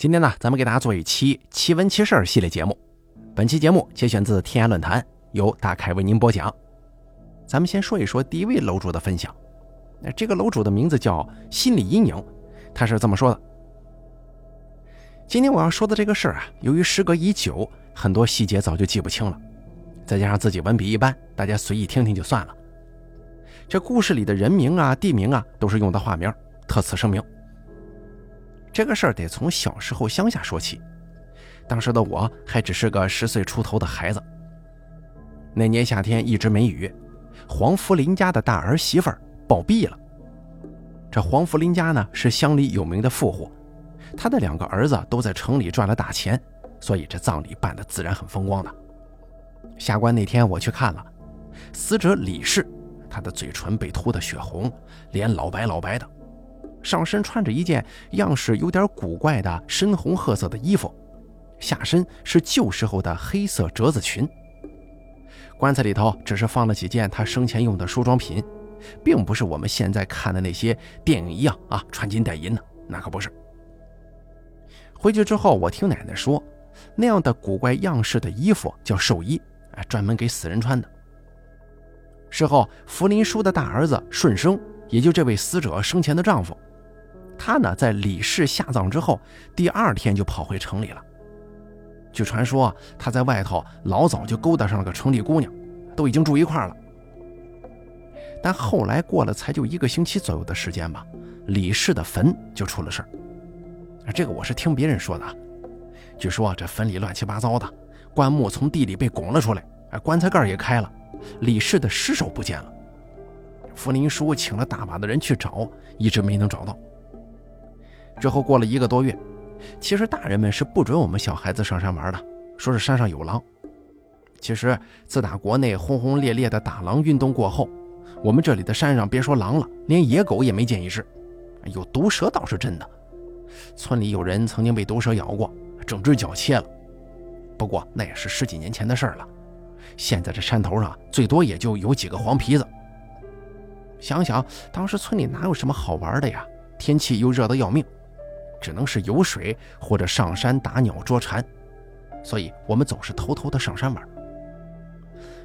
今天呢，咱们给大家做一期奇闻奇事系列节目。本期节目节选自天涯论坛，由大凯为您播讲。咱们先说一说第一位楼主的分享。那这个楼主的名字叫心理阴影，他是这么说的：今天我要说的这个事儿啊，由于时隔已久，很多细节早就记不清了，再加上自己文笔一般，大家随意听听就算了。这故事里的人名啊、地名啊，都是用的化名，特此声明。这个事儿得从小时候乡下说起，当时的我还只是个十岁出头的孩子。那年夏天一直没雨，黄福林家的大儿媳妇儿暴毙了。这黄福林家呢是乡里有名的富户，他的两个儿子都在城里赚了大钱，所以这葬礼办得自然很风光的。下官那天我去看了，死者李氏。他的嘴唇被涂得血红，脸老白老白的，上身穿着一件样式有点古怪的深红褐色的衣服，下身是旧时候的黑色折子裙。棺材里头只是放了几件他生前用的梳妆品，并不是我们现在看的那些电影一样啊，穿金戴银的，那可不是。回去之后，我听奶奶说，那样的古怪样式的衣服叫寿衣，哎，专门给死人穿的。事后，福林叔的大儿子顺生，也就这位死者生前的丈夫，他呢在李氏下葬之后，第二天就跑回城里了。据传说，他在外头老早就勾搭上了个城里姑娘，都已经住一块了。但后来过了才就一个星期左右的时间吧，李氏的坟就出了事儿。这个我是听别人说的，据说这坟里乱七八糟的，棺木从地里被拱了出来，棺材盖也开了。李氏的尸首不见了，福林叔请了大把的人去找，一直没能找到。之后过了一个多月，其实大人们是不准我们小孩子上山玩的，说是山上有狼。其实自打国内轰轰烈烈的打狼运动过后，我们这里的山上别说狼了，连野狗也没见一只。有毒蛇倒是真的，村里有人曾经被毒蛇咬过，整只脚切了。不过那也是十几年前的事儿了。现在这山头上最多也就有几个黄皮子。想想当时村里哪有什么好玩的呀？天气又热得要命，只能是游水或者上山打鸟捉蝉。所以我们总是偷偷的上山玩。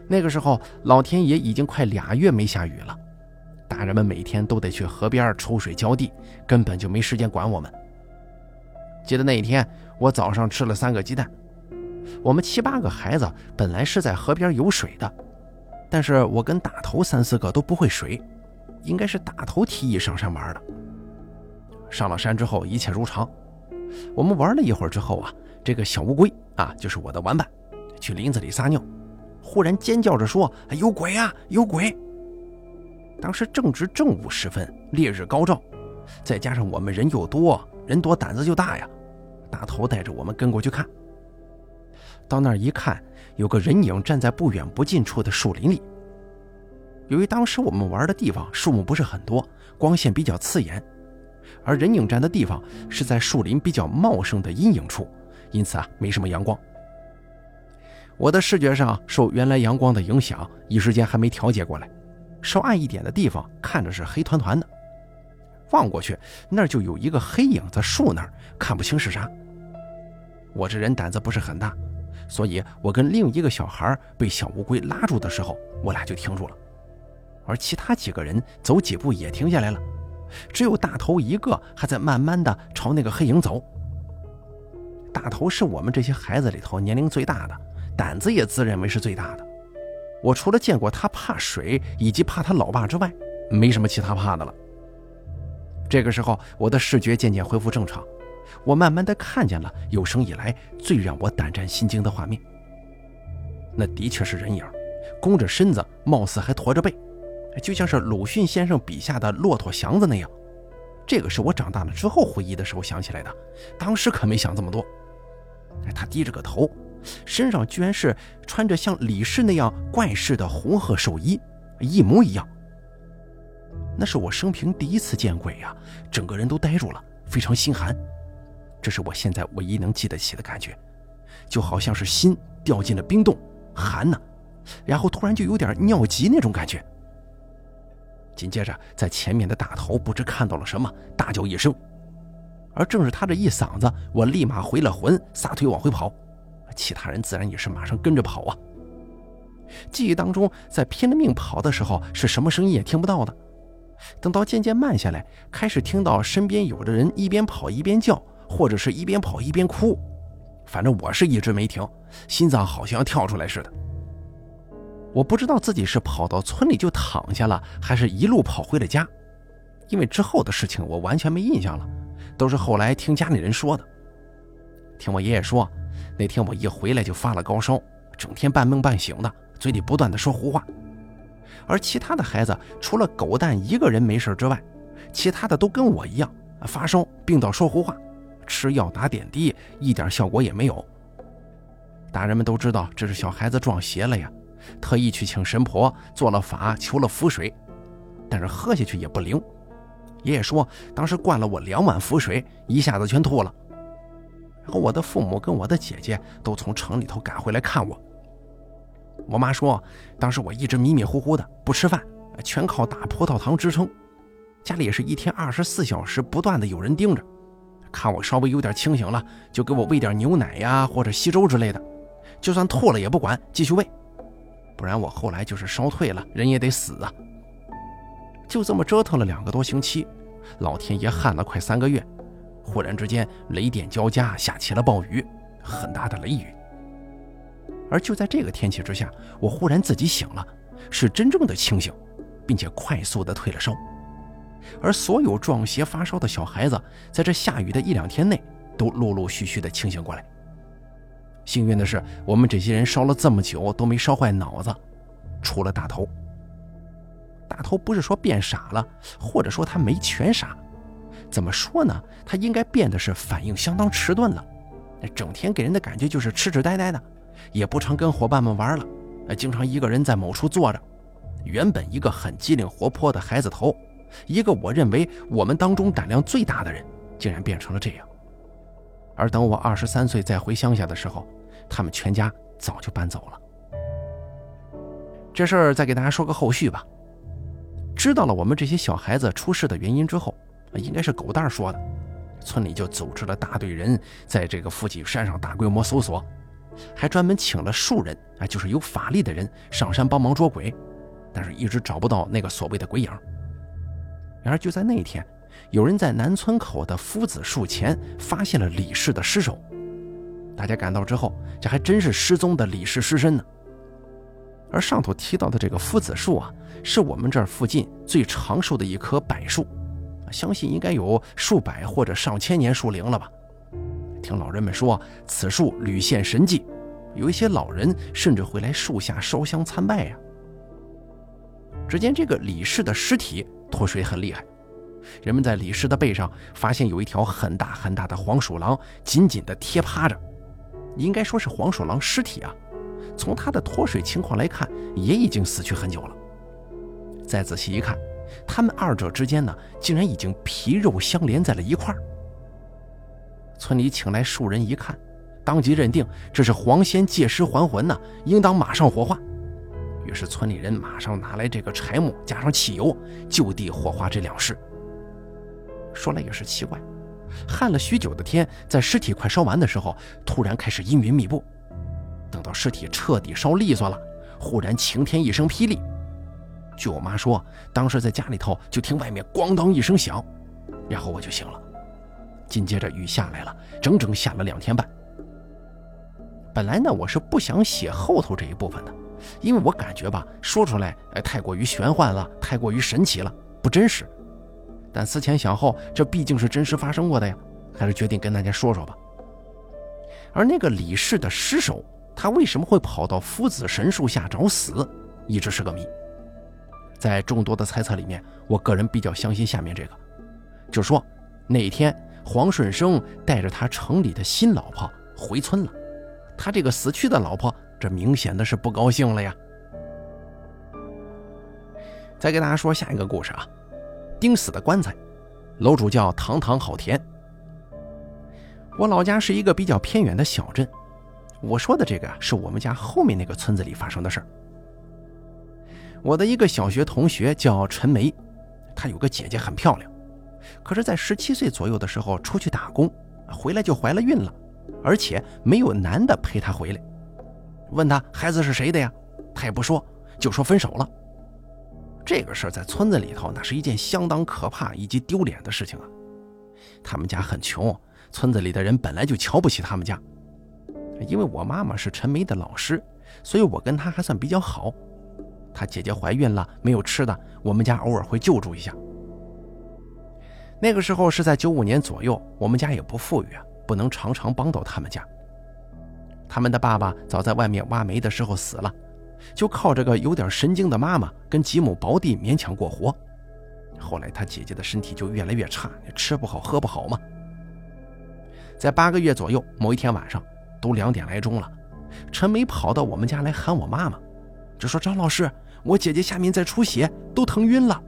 那个时候老天爷已经快俩月没下雨了，大人们每天都得去河边抽水浇地，根本就没时间管我们。记得那一天，我早上吃了三个鸡蛋。我们七八个孩子本来是在河边游水的，但是我跟大头三四个都不会水，应该是大头提议上山玩的。上了山之后，一切如常。我们玩了一会儿之后啊，这个小乌龟啊，就是我的玩伴，去林子里撒尿，忽然尖叫着说：“有鬼啊，有鬼！”当时正值正午时分，烈日高照，再加上我们人又多，人多胆子就大呀。大头带着我们跟过去看。到那儿一看，有个人影站在不远不近处的树林里。由于当时我们玩的地方树木不是很多，光线比较刺眼，而人影站的地方是在树林比较茂盛的阴影处，因此啊，没什么阳光。我的视觉上受原来阳光的影响，一时间还没调节过来，稍暗一点的地方看着是黑团团的，望过去那就有一个黑影在树那儿，看不清是啥。我这人胆子不是很大。所以，我跟另一个小孩被小乌龟拉住的时候，我俩就停住了，而其他几个人走几步也停下来了，只有大头一个还在慢慢的朝那个黑影走。大头是我们这些孩子里头年龄最大的，胆子也自认为是最大的。我除了见过他怕水以及怕他老爸之外，没什么其他怕的了。这个时候，我的视觉渐渐恢复正常。我慢慢的看见了有生以来最让我胆战心惊的画面。那的确是人影，弓着身子，貌似还驼着背，就像是鲁迅先生笔下的骆驼祥子那样。这个是我长大了之后回忆的时候想起来的，当时可没想这么多。他低着个头，身上居然是穿着像李氏那样怪式的红褐寿衣，一模一样。那是我生平第一次见鬼呀，整个人都呆住了，非常心寒。这是我现在唯一能记得起的感觉，就好像是心掉进了冰洞，寒呢，然后突然就有点尿急那种感觉。紧接着，在前面的大头不知看到了什么，大叫一声，而正是他这一嗓子，我立马回了魂，撒腿往回跑。其他人自然也是马上跟着跑啊。记忆当中，在拼了命跑的时候，是什么声音也听不到的。等到渐渐慢下来，开始听到身边有的人一边跑一边叫，或者是一边跑一边哭。反正我是一直没停，心脏好像要跳出来似的。我不知道自己是跑到村里就躺下了，还是一路跑回了家，因为之后的事情我完全没印象了，都是后来听家里人说的。听我爷爷说，那天我一回来就发了高烧，整天半梦半醒的，嘴里不断的说胡话。而其他的孩子，除了狗蛋一个人没事之外，其他的都跟我一样发烧，病到说胡话，吃药打点滴，一点效果也没有。大人们都知道这是小孩子撞邪了呀。特意去请神婆做了法，求了符水，但是喝下去也不灵。爷爷说，当时灌了我两碗符水，一下子全吐了。然后我的父母跟我的姐姐都从城里头赶回来看我。我妈说，当时我一直迷迷糊糊的，不吃饭，全靠打葡萄糖支撑。家里也是一天二十四小时不断的有人盯着，看我稍微有点清醒了，就给我喂点牛奶呀，或者稀粥之类的。就算吐了也不管，继续喂。不然我后来就是烧退了，人也得死啊！就这么折腾了两个多星期，老天爷旱了快三个月，忽然之间雷电交加，下起了暴雨，很大的雷雨。而就在这个天气之下，我忽然自己醒了，是真正的清醒，并且快速的退了烧。而所有撞邪发烧的小孩子，在这下雨的一两天内，都陆陆续续的清醒过来。幸运的是，我们这些人烧了这么久都没烧坏脑子，除了大头。大头不是说变傻了，或者说他没全傻，怎么说呢？他应该变得是反应相当迟钝了，整天给人的感觉就是痴痴呆呆的，也不常跟伙伴们玩了，经常一个人在某处坐着。原本一个很机灵活泼的孩子头，一个我认为我们当中胆量最大的人，竟然变成了这样。而等我二十三岁再回乡下的时候，他们全家早就搬走了。这事儿再给大家说个后续吧。知道了我们这些小孩子出事的原因之后，应该是狗蛋说的，村里就组织了大队人在这个附近山上大规模搜索，还专门请了数人啊，就是有法力的人上山帮忙捉鬼，但是一直找不到那个所谓的鬼影。然而就在那一天。有人在南村口的夫子树前发现了李氏的尸首，大家赶到之后，这还真是失踪的李氏尸身呢。而上头提到的这个夫子树啊，是我们这儿附近最长寿的一棵柏树，相信应该有数百或者上千年树龄了吧。听老人们说，此树屡现神迹，有一些老人甚至会来树下烧香参拜呀。只见这个李氏的尸体脱水很厉害。人们在李氏的背上发现有一条很大很大的黄鼠狼，紧紧地贴趴着，应该说是黄鼠狼尸体啊。从它的脱水情况来看，也已经死去很久了。再仔细一看，他们二者之间呢，竟然已经皮肉相连在了一块儿。村里请来数人一看，当即认定这是黄仙借尸还魂呢，应当马上火化。于是村里人马上拿来这个柴木，加上汽油，就地火化这两尸。说来也是奇怪，旱了许久的天，在尸体快烧完的时候，突然开始阴云密布。等到尸体彻底烧利索了，忽然晴天一声霹雳。据我妈说，当时在家里头就听外面咣当一声响，然后我就醒了。紧接着雨下来了，整整下了两天半。本来呢，我是不想写后头这一部分的，因为我感觉吧，说出来哎太过于玄幻了，太过于神奇了，不真实。但思前想后，这毕竟是真实发生过的呀，还是决定跟大家说说吧。而那个李氏的尸首，他为什么会跑到夫子神树下找死，一直是个谜。在众多的猜测里面，我个人比较相信下面这个，就说那天黄顺生带着他城里的新老婆回村了，他这个死去的老婆，这明显的是不高兴了呀。再给大家说下一个故事啊。钉死的棺材，楼主叫堂堂好田。我老家是一个比较偏远的小镇，我说的这个是我们家后面那个村子里发生的事儿。我的一个小学同学叫陈梅，她有个姐姐很漂亮，可是，在十七岁左右的时候出去打工，回来就怀了孕了，而且没有男的陪她回来。问她孩子是谁的呀？她也不说，就说分手了。这个事儿在村子里头，那是一件相当可怕以及丢脸的事情啊。他们家很穷，村子里的人本来就瞧不起他们家。因为我妈妈是陈梅的老师，所以我跟她还算比较好。她姐姐怀孕了，没有吃的，我们家偶尔会救助一下。那个时候是在九五年左右，我们家也不富裕啊，不能常常帮到他们家。他们的爸爸早在外面挖煤的时候死了，就靠这个有点神经的妈妈跟几亩薄地勉强过活。后来他姐姐的身体就越来越差，吃不好喝不好嘛。在八个月左右，某一天晚上，都两点来钟了，陈梅跑到我们家来喊我妈妈，就说：“张老师，我姐姐下面在出血，都疼晕了。”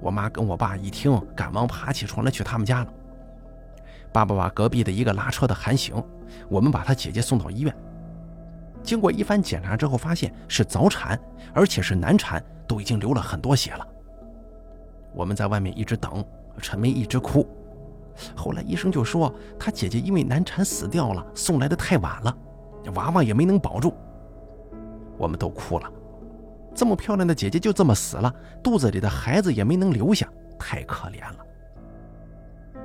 我妈跟我爸一听，赶忙爬起床来去他们家了。爸爸把隔壁的一个拉车的喊醒，我们把他姐姐送到医院。经过一番检查之后，发现是早产，而且是难产，都已经流了很多血了。我们在外面一直等，陈梅一直哭。后来医生就说，她姐姐因为难产死掉了，送来的太晚了，娃娃也没能保住。我们都哭了。这么漂亮的姐姐就这么死了，肚子里的孩子也没能留下，太可怜了。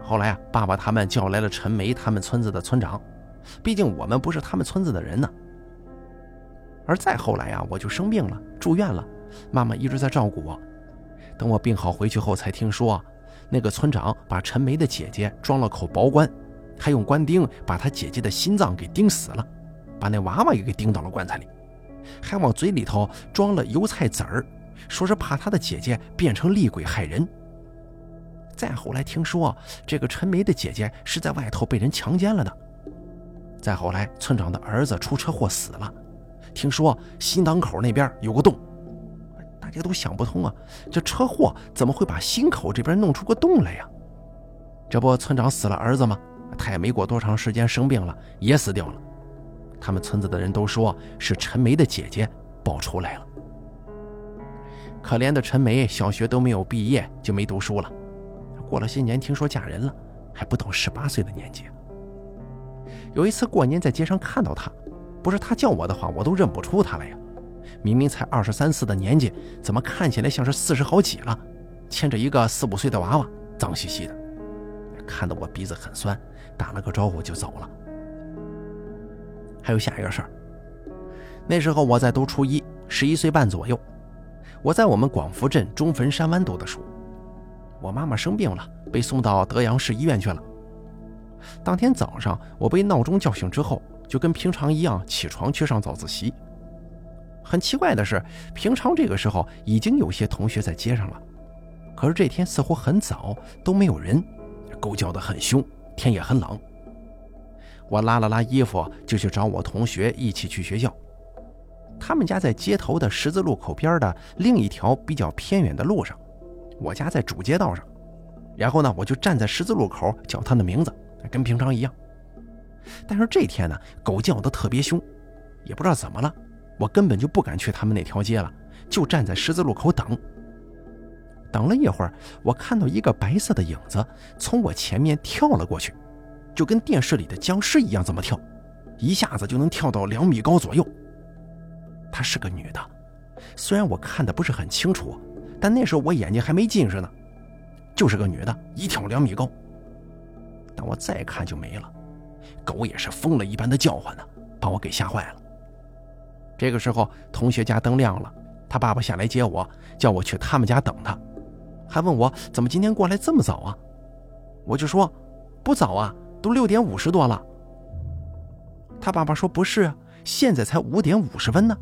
后来啊，爸爸他们叫来了陈梅他们村子的村长，毕竟我们不是他们村子的人呢。而再后来呀，我就生病了，住院了，妈妈一直在照顾我。等我病好回去后，才听说，那个村长把陈梅的姐姐装了口薄棺，还用棺钉把她姐姐的心脏给钉死了，把那娃娃也给钉到了棺材里。还往嘴里头装了油菜籽儿，说是怕他的姐姐变成厉鬼害人。再后来听说，这个陈梅的姐姐是在外头被人强奸了的。再后来，村长的儿子出车祸死了，听说心脏口那边有个洞，大家都想不通啊，这车祸怎么会把心口这边弄出个洞来呀？这不，村长死了儿子吗？他也没过多长时间生病了，也死掉了。他们村子的人都说是陈梅的姐姐报仇来了。可怜的陈梅，小学都没有毕业就没读书了，过了些年听说嫁人了，还不到十八岁的年纪。有一次过年在街上看到她，不是他叫我的话，我都认不出他来呀。明明才二十三四的年纪，怎么看起来像是四十好几了？牵着一个四五岁的娃娃，脏兮兮的，看得我鼻子很酸，打了个招呼就走了。还有下一个事儿。那时候我在读初一，十一岁半左右。我在我们广福镇中坟山湾读的书。我妈妈生病了，被送到德阳市医院去了。当天早上，我被闹钟叫醒之后，就跟平常一样起床去上早自习。很奇怪的是，平常这个时候已经有些同学在街上了，可是这天似乎很早都没有人，狗叫得很凶，天也很冷。我拉了拉衣服，就去找我同学一起去学校。他们家在街头的十字路口边的另一条比较偏远的路上，我家在主街道上。然后呢，我就站在十字路口叫他的名字，跟平常一样。但是这天呢，狗叫得特别凶，也不知道怎么了，我根本就不敢去他们那条街了，就站在十字路口等。等了一会儿，我看到一个白色的影子从我前面跳了过去。就跟电视里的僵尸一样，这么跳，一下子就能跳到两米高左右。她是个女的，虽然我看的不是很清楚，但那时候我眼睛还没近视呢，就是个女的，一跳两米高。但我再看就没了，狗也是疯了一般的叫唤呢，把我给吓坏了。这个时候，同学家灯亮了，他爸爸下来接我，叫我去他们家等他，还问我怎么今天过来这么早啊？我就说不早啊。都六点五十多了，他爸爸说不是啊，现在才五点五十分呢。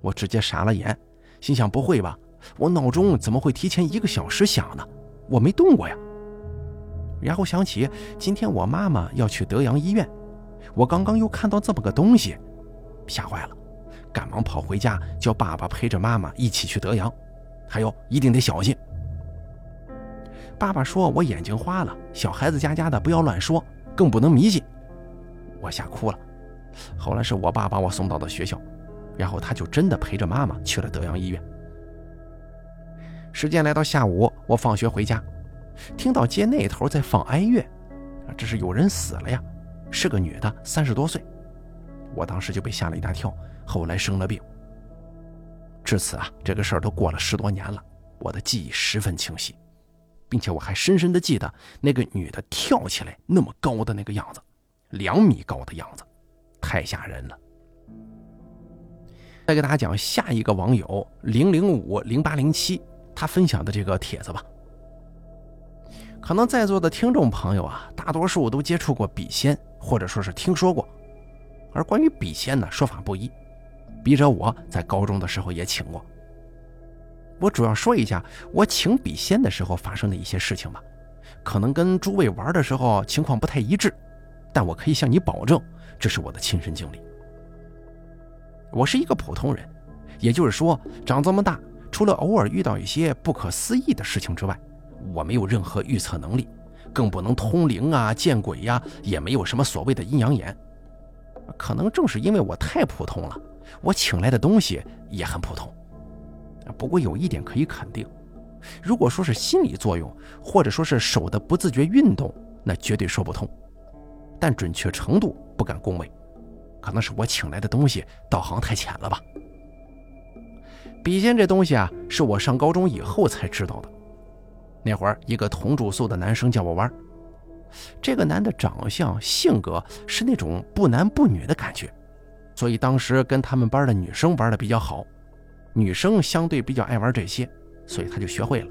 我直接傻了眼，心想不会吧，我闹钟怎么会提前一个小时响呢？我没动过呀。然后想起今天我妈妈要去德阳医院，我刚刚又看到这么个东西，吓坏了，赶忙跑回家叫爸爸陪着妈妈一起去德阳，还有一定得小心。爸爸说：“我眼睛花了，小孩子家家的不要乱说，更不能迷信。”我吓哭了。后来是我爸把我送到的学校，然后他就真的陪着妈妈去了德阳医院。时间来到下午，我放学回家，听到街那头在放哀乐，这是有人死了呀，是个女的，三十多岁。我当时就被吓了一大跳，后来生了病。至此啊，这个事儿都过了十多年了，我的记忆十分清晰，并且我还深深的记得那个女的跳起来那么高的那个样子，两米高的样子，太吓人了。再给大家讲下一个网友零零五零八零七他分享的这个帖子吧。可能在座的听众朋友啊，大多数都接触过笔仙，或者说是听说过。而关于笔仙呢，说法不一。笔者我在高中的时候也请过。我主要说一下我请笔仙的时候发生的一些事情吧，可能跟诸位玩的时候情况不太一致，但我可以向你保证，这是我的亲身经历。我是一个普通人，也就是说，长这么大，除了偶尔遇到一些不可思议的事情之外，我没有任何预测能力，更不能通灵啊、见鬼呀，也没有什么所谓的阴阳眼。可能正是因为我太普通了，我请来的东西也很普通。不过有一点可以肯定，如果说是心理作用，或者说是手的不自觉运动，那绝对说不通。但准确程度不敢恭维，可能是我请来的东西道行太浅了吧。笔仙这东西啊，是我上高中以后才知道的。那会儿，一个同住宿的男生叫我玩。这个男的长相、性格是那种不男不女的感觉，所以当时跟他们班的女生玩的比较好。女生相对比较爱玩这些，所以他就学会了。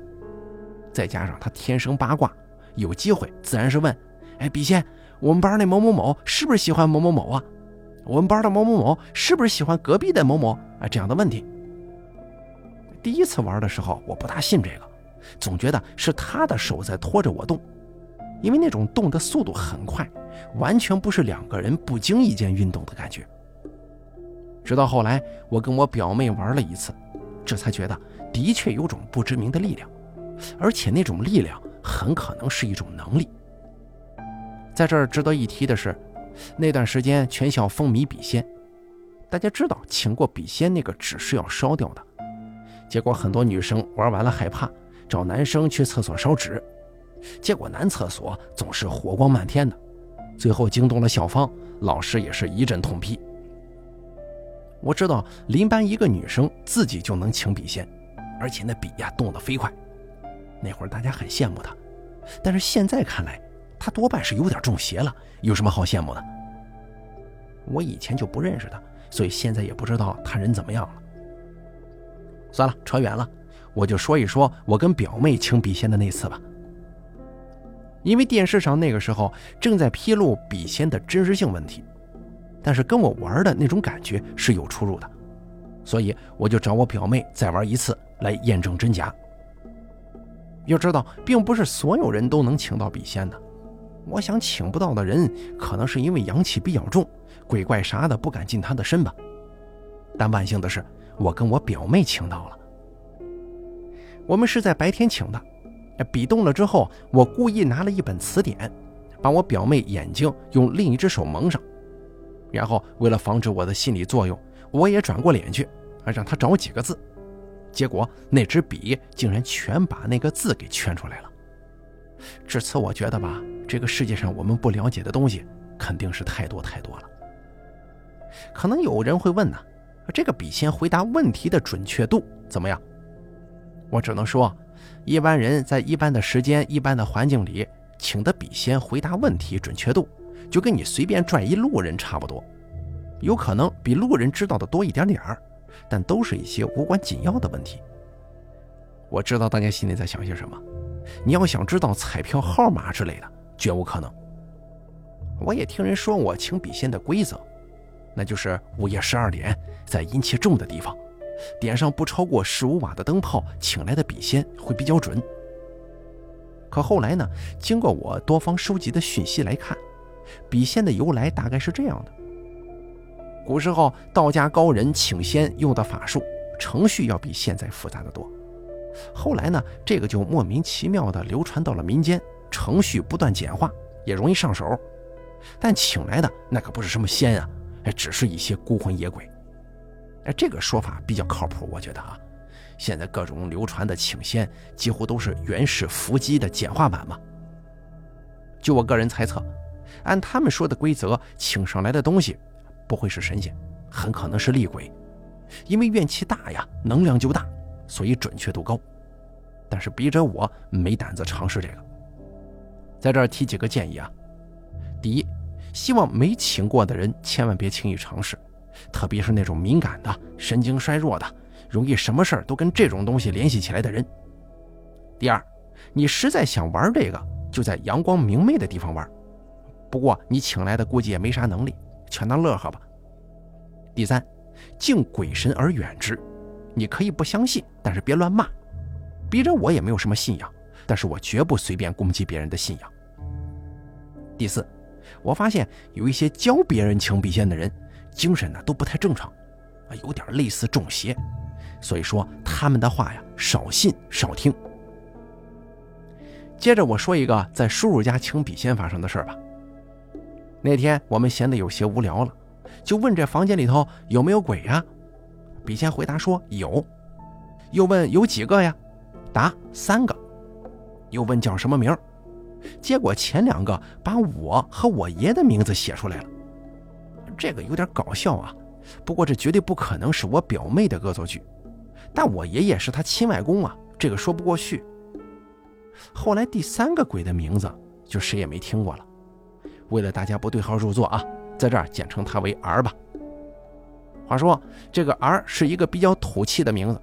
再加上他天生八卦，有机会自然是问：“哎，笔仙，我们班那某某某是不是喜欢某某某啊？我们班的某某某是不是喜欢隔壁的某某啊？”这样的问题。第一次玩的时候，我不大信这个。总觉得是他的手在拖着我动，因为那种动的速度很快，完全不是两个人不经意间运动的感觉。直到后来，我跟我表妹玩了一次，这才觉得的确有种不知名的力量，而且那种力量很可能是一种能力。在这儿值得一提的是，那段时间全校风靡笔仙，大家知道请过笔仙那个纸是要烧掉的，结果很多女生玩完了害怕。找男生去厕所烧纸，结果男厕所总是火光漫天的，最后惊动了校方，老师也是一阵痛批。我知道邻班一个女生自己就能请笔仙，而且那笔呀动得飞快，那会儿大家很羡慕她，但是现在看来，她多半是有点中邪了，有什么好羡慕的？我以前就不认识她，所以现在也不知道她人怎么样了。算了，扯远了。我就说一说我跟表妹请笔仙的那次吧。因为电视上那个时候正在披露笔仙的真实性问题，但是跟我玩的那种感觉是有出入的，所以我就找我表妹再玩一次来验证真假。要知道，并不是所有人都能请到笔仙的。我想请不到的人，可能是因为阳气比较重，鬼怪啥的不敢近他的身吧。但万幸的是，我跟我表妹请到了。我们是在白天请的，笔动了之后，我故意拿了一本词典，把我表妹眼睛用另一只手蒙上，然后为了防止我的心理作用，我也转过脸去，让她找几个字，结果那支笔竟然全把那个字给圈出来了。至此，我觉得吧，这个世界上我们不了解的东西肯定是太多太多了。可能有人会问呢，这个笔仙回答问题的准确度怎么样？我只能说，一般人在一般的时间、一般的环境里，请的笔仙回答问题准确度，就跟你随便拽一路人差不多，有可能比路人知道的多一点点儿，但都是一些无关紧要的问题。我知道大家心里在想些什么，你要想知道彩票号码之类的，绝无可能。我也听人说我请笔仙的规则，那就是午夜十二点，在阴气重的地方。点上不超过十五瓦的灯泡，请来的笔仙会比较准。可后来呢？经过我多方收集的讯息来看，笔仙的由来大概是这样的：古时候道家高人请仙用的法术程序要比现在复杂的多。后来呢，这个就莫名其妙的流传到了民间，程序不断简化，也容易上手。但请来的那可不是什么仙啊，哎，只是一些孤魂野鬼。哎，这个说法比较靠谱，我觉得啊，现在各种流传的请仙几乎都是原始伏击的简化版嘛。就我个人猜测，按他们说的规则，请上来的东西不会是神仙，很可能是厉鬼，因为怨气大呀，能量就大，所以准确度高。但是笔者我没胆子尝试这个。在这儿提几个建议啊，第一，希望没请过的人千万别轻易尝试，特别是那种敏感的、神经衰弱的、容易什么事儿都跟这种东西联系起来的人。第二，你实在想玩这个。就在阳光明媚的地方玩，不过你请来的估计也没啥能力，全当乐呵吧。第三，敬鬼神而远之，你可以不相信，但是别乱骂。逼着我也没有什么信仰，但是我绝不随便攻击别人的信仰。第四，我发现有一些教别人请笔仙的人，精神呢都不太正常，啊，有点类似中邪，所以说他们的话呀，少信少听。接着我说一个在叔叔家请笔仙发生的事儿吧。那天我们闲得有些无聊了，就问这房间里头有没有鬼呀？笔仙回答说有。又问有几个呀？答三个。又问叫什么名？结果前两个把我和我爷的名字写出来了。这个有点搞笑啊，不过这绝对不可能是我表妹的恶作剧。但我爷爷是他亲外公啊，这个说不过去。后来第三个鬼的名字就谁也没听过了。为了大家不对号入座啊，在这儿简称他为 R 吧。话说这个 R 是一个比较土气的名字，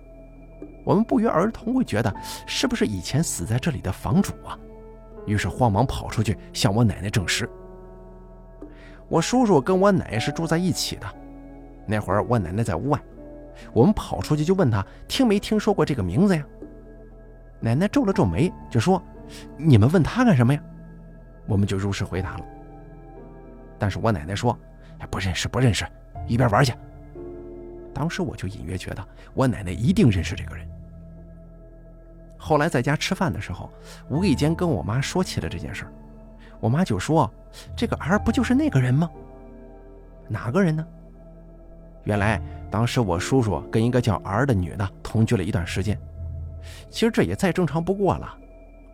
我们不约而同会觉得是不是以前死在这里的房主啊？于是慌忙跑出去向我奶奶证实。我叔叔跟我奶奶是住在一起的，那会儿我奶奶在屋外，我们跑出去就问他听没听说过这个名字呀？奶奶皱了皱眉，就说：“你们问他干什么呀？”我们就如实回答了。但是我奶奶说：“不认识，不认识，一边玩去。”当时我就隐约觉得我奶奶一定认识这个人。后来在家吃饭的时候，无意间跟我妈说起了这件事儿我妈就说：“这个儿不就是那个人吗？哪个人呢？”原来当时我叔叔跟一个叫儿的女的同居了一段时间。其实这也再正常不过了，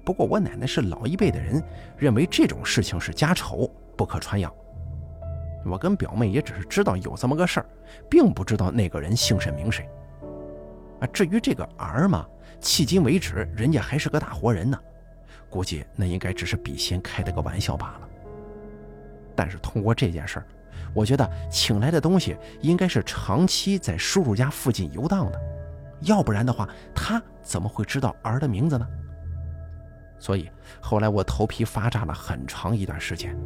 不过我奶奶是老一辈的人，认为这种事情是家丑，不可传扬。我跟表妹也只是知道有这么个事儿，并不知道那个人姓甚名谁。啊，至于这个儿嘛，迄今为止人家还是个大活人呢，估计那应该只是笔仙开的个玩笑罢了。但是通过这件事儿，我觉得请来的东西应该是长期在叔叔家附近游荡的。要不然的话，他怎么会知道儿的名字呢？所以后来我头皮发炸了很长一段时间，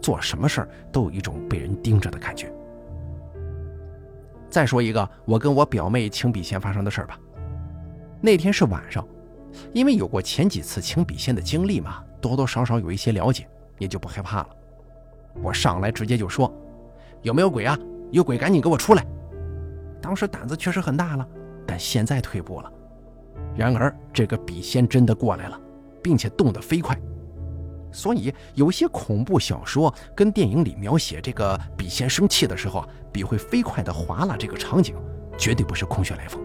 做什么事儿都有一种被人盯着的感觉。再说一个我跟我表妹请笔仙发生的事儿吧。那天是晚上，因为有过前几次请笔仙的经历嘛，多多少少有一些了解，也就不害怕了。我上来直接就说：“有没有鬼啊？有鬼赶紧给我出来！”当时胆子确实很大了。但现在退步了。然而，这个笔仙真的过来了，并且动得飞快。所以，有些恐怖小说跟电影里描写这个笔仙生气的时候啊，笔会飞快地划拉，这个场景绝对不是空穴来风。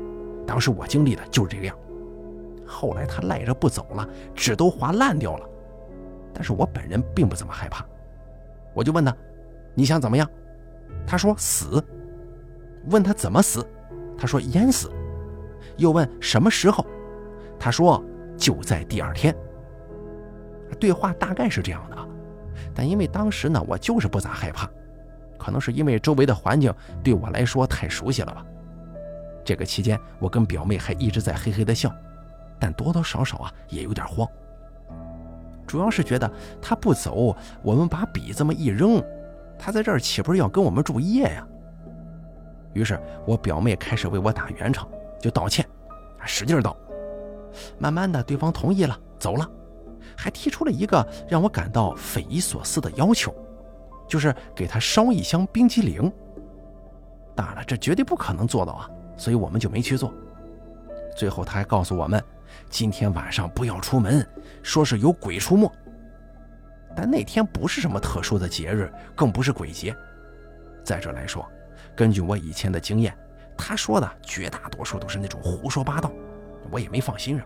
当时我经历的就是这个样。后来他赖着不走了，纸都划烂掉了。但是我本人并不怎么害怕。我就问他：“你想怎么样？”他说：“死。”问他怎么死？他说：“淹死。”又问什么时候，他说就在第二天。对话大概是这样的，但因为当时呢，我就是不咋害怕，可能是因为周围的环境对我来说太熟悉了吧。这个期间，我跟表妹还一直在嘿嘿的笑，但多多少少啊也有点慌，主要是觉得他不走，我们把笔这么一扔，他在这儿岂不是要跟我们住夜呀？于是我表妹开始为我打圆场。就道歉，使劲道。慢慢的，对方同意了，走了，还提出了一个让我感到匪夷所思的要求，就是给他烧一箱冰激凌。当然了，这绝对不可能做到啊，所以我们就没去做。最后他还告诉我们，今天晚上不要出门，说是有鬼出没。但那天不是什么特殊的节日，更不是鬼节。再者来说，根据我以前的经验。他说的绝大多数都是那种胡说八道，我也没放心上。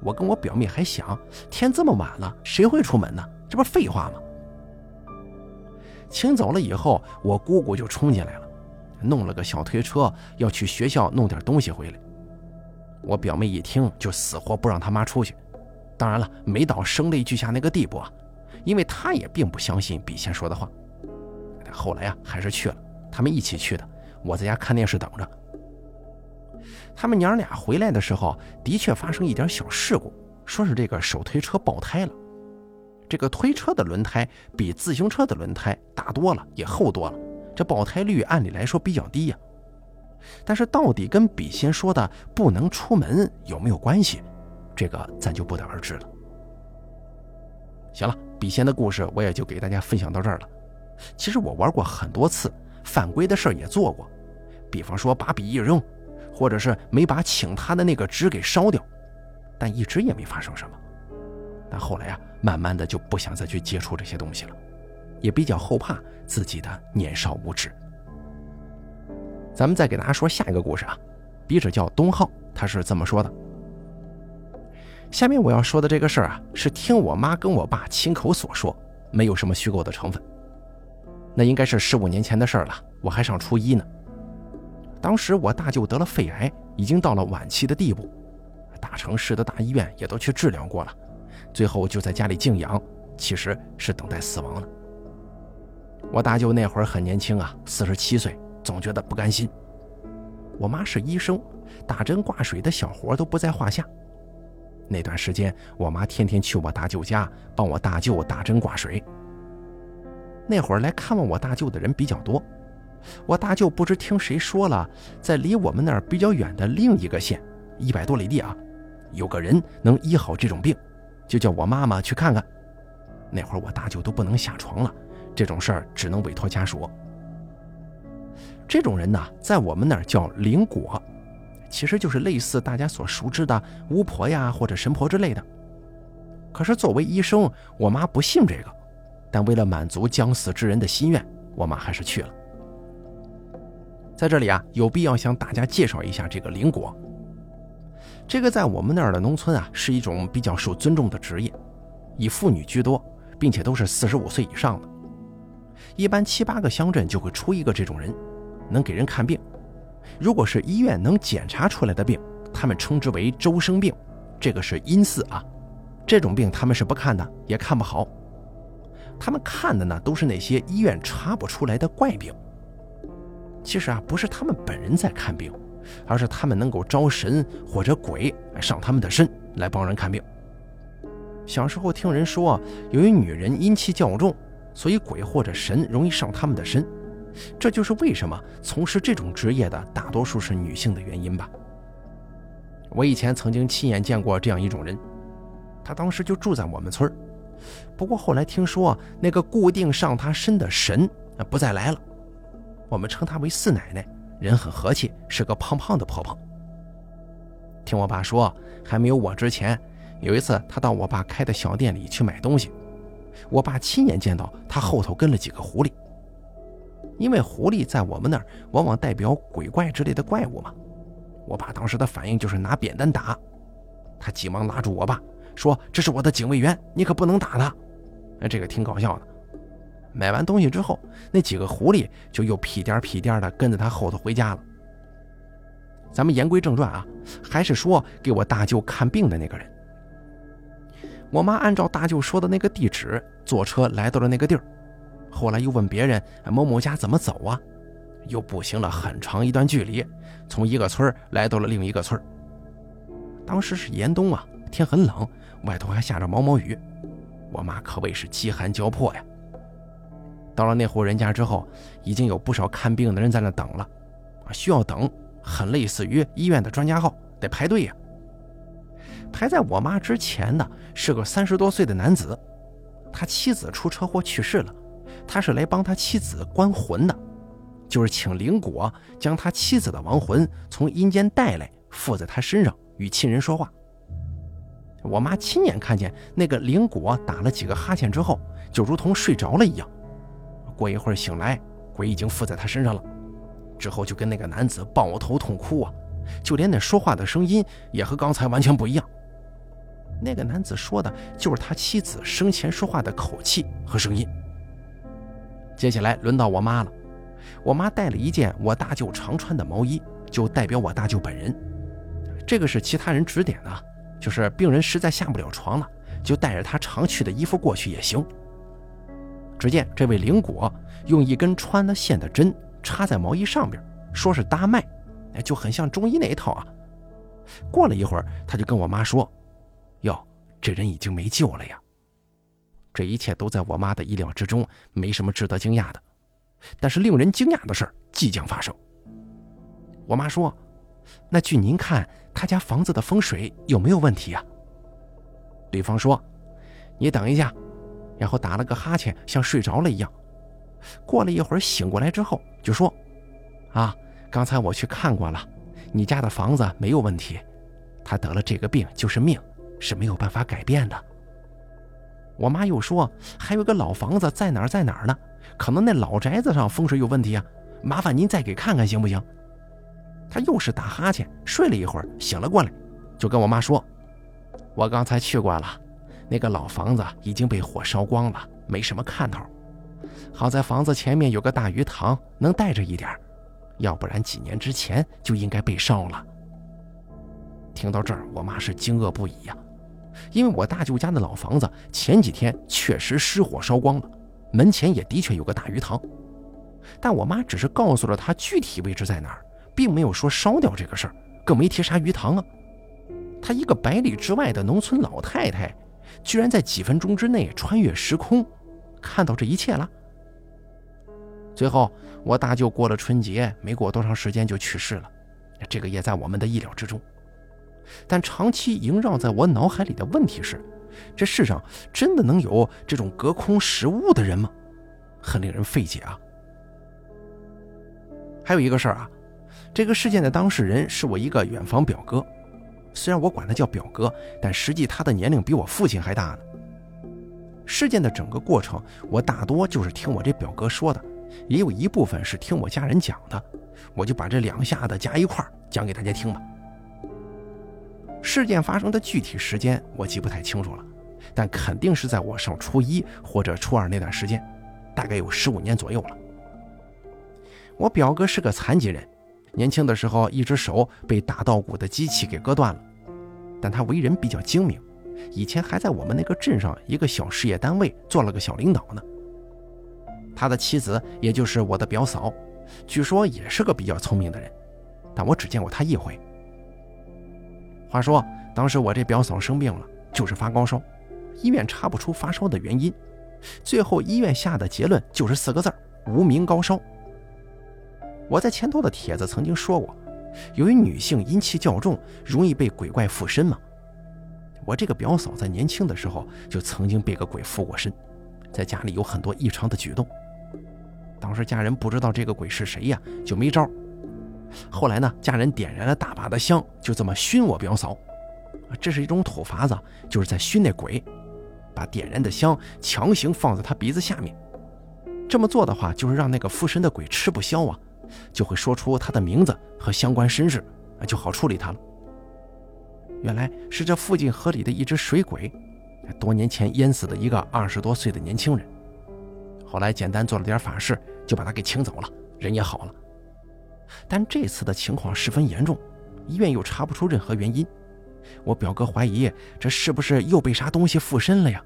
我跟我表妹还想，天这么晚了，谁会出门呢？这不是废话吗？请走了以后，我姑姑就冲进来了，弄了个小推车，要去学校弄点东西回来。我表妹一听，就死活不让他妈出去。当然了，没到声泪俱下那个地步啊，因为她也并不相信笔仙说的话。后来啊，还是去了，他们一起去的。我在家看电视等着。他们娘俩回来的时候，的确发生一点小事故，说是这个手推车爆胎了。这个推车的轮胎比自行车的轮胎大多了，也厚多了，这爆胎率按理来说比较低呀。但是到底跟笔仙说的不能出门有没有关系，这个咱就不得而知了。行了，笔仙的故事我也就给大家分享到这儿了。其实我玩过很多次，犯规的事儿也做过，比方说把笔一扔。或者是没把请他的那个纸给烧掉，但一直也没发生什么。但后来啊，慢慢的就不想再去接触这些东西了，也比较后怕自己的年少无知。咱们再给大家说下一个故事啊，笔者叫东浩，他是这么说的。下面我要说的这个事儿啊，是听我妈跟我爸亲口所说，没有什么虚构的成分。那应该是十五年前的事儿了，我还上初一呢。当时我大舅得了肺癌，已经到了晚期的地步，大城市的大医院也都去治疗过了，最后就在家里静养，其实是等待死亡的。我大舅那会儿很年轻啊，四十七岁，总觉得不甘心。我妈是医生，打针挂水的小活都不在话下。那段时间，我妈天天去我大舅家帮我大舅打针挂水。那会儿来看望我大舅的人比较多。我大舅不知听谁说了，在离我们那儿比较远的另一个县，一百多里地啊，有个人能医好这种病，就叫我妈妈去看看。那会儿我大舅都不能下床了，这种事儿只能委托家属。这种人呢，在我们那儿叫灵果，其实就是类似大家所熟知的巫婆呀或者神婆之类的。可是作为医生，我妈不信这个，但为了满足将死之人的心愿，我妈还是去了。在这里啊，有必要向大家介绍一下这个灵果。这个在我们那儿的农村啊，是一种比较受尊重的职业，以妇女居多，并且都是四十五岁以上的。一般七八个乡镇就会出一个这种人，能给人看病。如果是医院能检查出来的病，他们称之为周生病，这个是阴司啊。这种病他们是不看的，也看不好。他们看的呢，都是那些医院查不出来的怪病。其实啊，不是他们本人在看病，而是他们能够招神或者鬼上他们的身来帮人看病。小时候听人说，由于女人阴气较重，所以鬼或者神容易上他们的身，这就是为什么从事这种职业的大多数是女性的原因吧。我以前曾经亲眼见过这样一种人，他当时就住在我们村不过后来听说那个固定上他身的神不再来了。我们称她为四奶奶，人很和气，是个胖胖的婆婆。听我爸说，还没有我之前，有一次他到我爸开的小店里去买东西，我爸亲眼见到他后头跟了几个狐狸。因为狐狸在我们那儿往往代表鬼怪之类的怪物嘛，我爸当时的反应就是拿扁担打，他急忙拉住我爸说：“这是我的警卫员，你可不能打他。”，这个挺搞笑的。买完东西之后，那几个狐狸就又屁颠屁颠的跟着他后头回家了。咱们言归正传啊，还是说给我大舅看病的那个人。我妈按照大舅说的那个地址坐车来到了那个地儿，后来又问别人某某家怎么走啊，又步行了很长一段距离，从一个村来到了另一个村。当时是严冬啊，天很冷，外头还下着毛毛雨，我妈可谓是饥寒交迫呀。到了那户人家之后，已经有不少看病的人在那等了，需要等，很类似于医院的专家号，得排队呀。排在我妈之前的是个三十多岁的男子，他妻子出车祸去世了，他是来帮他妻子关魂的，就是请灵果将他妻子的亡魂从阴间带来，附在他身上与亲人说话。我妈亲眼看见那个灵果打了几个哈欠之后，就如同睡着了一样。过一会儿醒来，鬼已经附在他身上了，之后就跟那个男子抱头痛哭啊，就连那说话的声音也和刚才完全不一样。那个男子说的就是他妻子生前说话的口气和声音。接下来轮到我妈了，我妈带了一件我大舅常穿的毛衣，就代表我大舅本人。这个是其他人指点的，就是病人实在下不了床了，就带着他常去的衣服过去也行。只见这位灵果用一根穿了线的针插在毛衣上边，说是搭脉，哎，就很像中医那一套啊。过了一会儿，他就跟我妈说：“哟，这人已经没救了呀。”这一切都在我妈的意料之中，没什么值得惊讶的。但是令人惊讶的事儿即将发生。我妈说：“那据您看，他家房子的风水有没有问题啊？”对方说：“你等一下。”然后打了个哈欠，像睡着了一样。过了一会儿醒过来之后，就说：“啊，刚才我去看过了，你家的房子没有问题。他得了这个病就是命，是没有办法改变的。”我妈又说：“还有个老房子在哪儿在哪儿呢？可能那老宅子上风水有问题啊！麻烦您再给看看行不行？”他又是打哈欠，睡了一会儿，醒了过来，就跟我妈说：“我刚才去过了，那个老房子已经被火烧光了，没什么看头。好在房子前面有个大鱼塘，能带着一点要不然几年之前就应该被烧了。”听到这儿，我妈是惊愕不已呀。因为我大舅家的老房子前几天确实失火烧光了，门前也的确有个大鱼塘，但我妈只是告诉了他具体位置在哪儿，并没有说烧掉这个事儿，更没提啥鱼塘啊。她一个百里之外的农村老太太，居然在几分钟之内穿越时空，看到这一切了。最后，我大舅过了春节，没过多长时间就去世了，这个也在我们的意料之中。但长期萦绕在我脑海里的问题是：这世上真的能有这种隔空识物的人吗？很令人费解啊。还有一个事儿啊，这个事件的当事人是我一个远房表哥，虽然我管他叫表哥，但实际他的年龄比我父亲还大呢。事件的整个过程，我大多就是听我这表哥说的，也有一部分是听我家人讲的，我就把这两下子加一块儿讲给大家听吧。事件发生的具体时间我记不太清楚了，但肯定是在我上初一或者初二那段时间，大概有十五年左右了。我表哥是个残疾人，年轻的时候一只手被打稻谷的机器给割断了，但他为人比较精明，以前还在我们那个镇上一个小事业单位做了个小领导呢。他的妻子也就是我的表嫂，据说也是个比较聪明的人，但我只见过他一回。话说，当时我这表嫂生病了，就是发高烧，医院查不出发烧的原因，最后医院下的结论就是四个字无名高烧。我在前头的帖子曾经说过，由于女性阴气较重，容易被鬼怪附身嘛。我这个表嫂在年轻的时候就曾经被个鬼附过身，在家里有很多异常的举动。当时家人不知道这个鬼是谁呀，就没招。后来呢，家人点燃了大把的香，就这么熏我表嫂。这是一种土法子，就是在熏那鬼，把点燃的香强行放在他鼻子下面。这么做的话，就是让那个附身的鬼吃不消啊，就会说出他的名字和相关身世，就好处理他了。原来是这附近河里的一只水鬼，多年前淹死的一个二十多岁的年轻人。后来简单做了点法事，就把他给请走了，人也好了。但这次的情况十分严重，医院又查不出任何原因。我表哥怀疑这是不是又被啥东西附身了呀？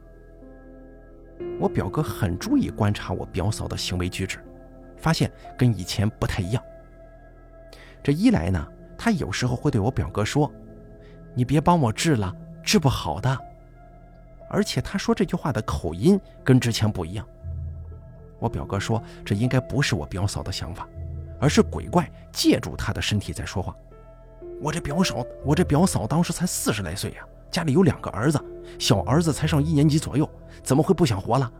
我表哥很注意观察我表嫂的行为举止，发现跟以前不太一样。这一来呢，他有时候会对我表哥说：“你别帮我治了，治不好的。”而且他说这句话的口音跟之前不一样。我表哥说这应该不是我表嫂的想法。而是鬼怪借助他的身体在说话。我这表嫂，我这表嫂当时才四十来岁呀，家里有两个儿子，小儿子才上一年级左右，怎么会不想活了？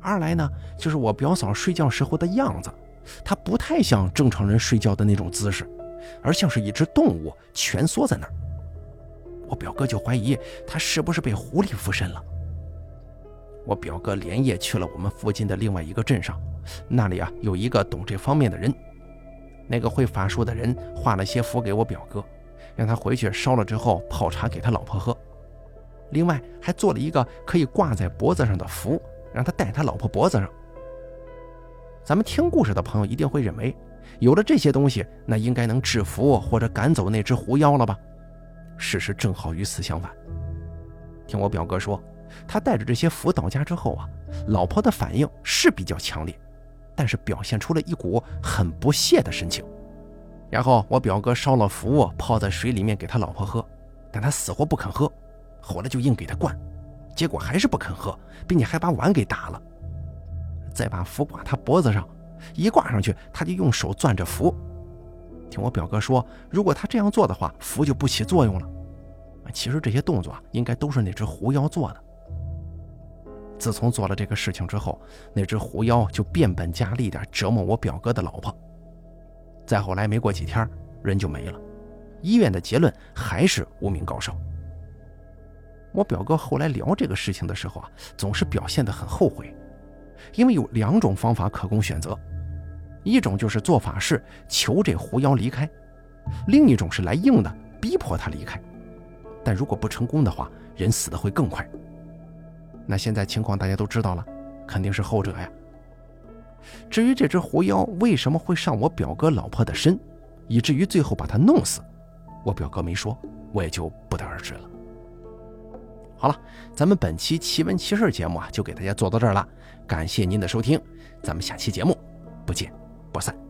二来呢，就是我表嫂睡觉时候的样子，她不太像正常人睡觉的那种姿势，而像是一只动物蜷缩在那儿。我表哥就怀疑她是不是被狐狸附身了。我表哥连夜去了我们附近的另外一个镇上。那里啊有一个懂这方面的人，那个会法术的人画了些符给我表哥，让他回去烧了之后泡茶给他老婆喝。另外还做了一个可以挂在脖子上的符，让他戴他老婆脖子上。咱们听故事的朋友一定会认为，有了这些东西，那应该能制服或者赶走那只狐妖了吧？事实正好与此相反。听我表哥说，他带着这些符到家之后啊，老婆的反应是比较强烈，但是表现出了一股很不屑的神情。然后我表哥烧了符，泡在水里面给他老婆喝，但他死活不肯喝。后来就硬给他灌，结果还是不肯喝，并且还把碗给打了。再把符挂他脖子上，一挂上去，他就用手攥着符。听我表哥说，如果他这样做的话，符就不起作用了。其实这些动作应该都是那只狐妖做的。自从做了这个事情之后，那只狐妖就变本加厉地折磨我表哥的老婆。再后来没过几天，人就没了。医院的结论还是无名高烧。我表哥后来聊这个事情的时候啊，总是表现得很后悔，因为有两种方法可供选择，一种就是做法事求这狐妖离开，另一种是来硬的逼迫他离开。但如果不成功的话，人死的会更快。那现在情况大家都知道了，肯定是后者呀。至于这只狐妖为什么会上我表哥老婆的身，以至于最后把他弄死，我表哥没说，我也就不得而知了。好了，咱们本期奇闻奇事节目啊，就给大家做到这儿了。感谢您的收听，咱们下期节目不见不散。